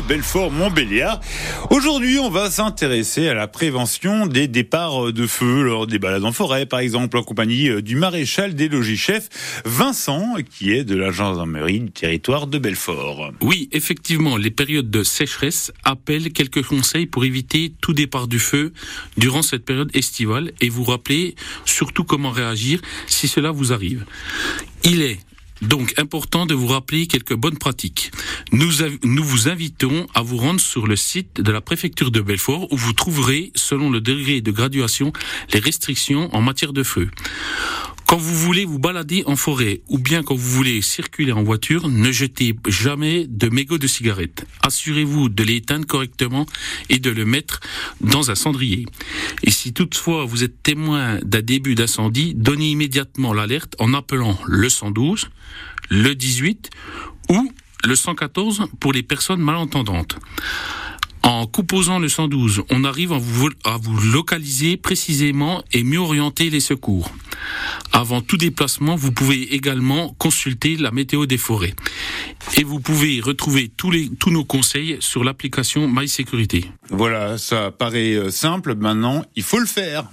Belfort-Montbéliard. Aujourd'hui, on va s'intéresser à la prévention des départs de feu lors des balades en forêt, par exemple, en compagnie euh, du maréchal des logis-chefs, Vincent, qui est de la gendarmerie du territoire de Belfort. Oui, effectivement, les périodes de sécheresse appellent quelques conseils pour éviter tout départ du feu durant cette période estivale et vous rappeler surtout comment réagir si cela vous arrive. Il est donc important de vous rappeler quelques bonnes pratiques. Nous, vous invitons à vous rendre sur le site de la préfecture de Belfort où vous trouverez, selon le degré de graduation, les restrictions en matière de feu. Quand vous voulez vous balader en forêt ou bien quand vous voulez circuler en voiture, ne jetez jamais de mégots de cigarettes. Assurez-vous de l'éteindre correctement et de le mettre dans un cendrier. Et si toutefois vous êtes témoin d'un début d'incendie, donnez immédiatement l'alerte en appelant le 112, le 18 ou le 114 pour les personnes malentendantes. En composant le 112, on arrive à vous localiser précisément et mieux orienter les secours. Avant tout déplacement, vous pouvez également consulter la météo des forêts. Et vous pouvez retrouver tous, les, tous nos conseils sur l'application MySécurité. Voilà, ça paraît euh, simple. Maintenant, il faut le faire.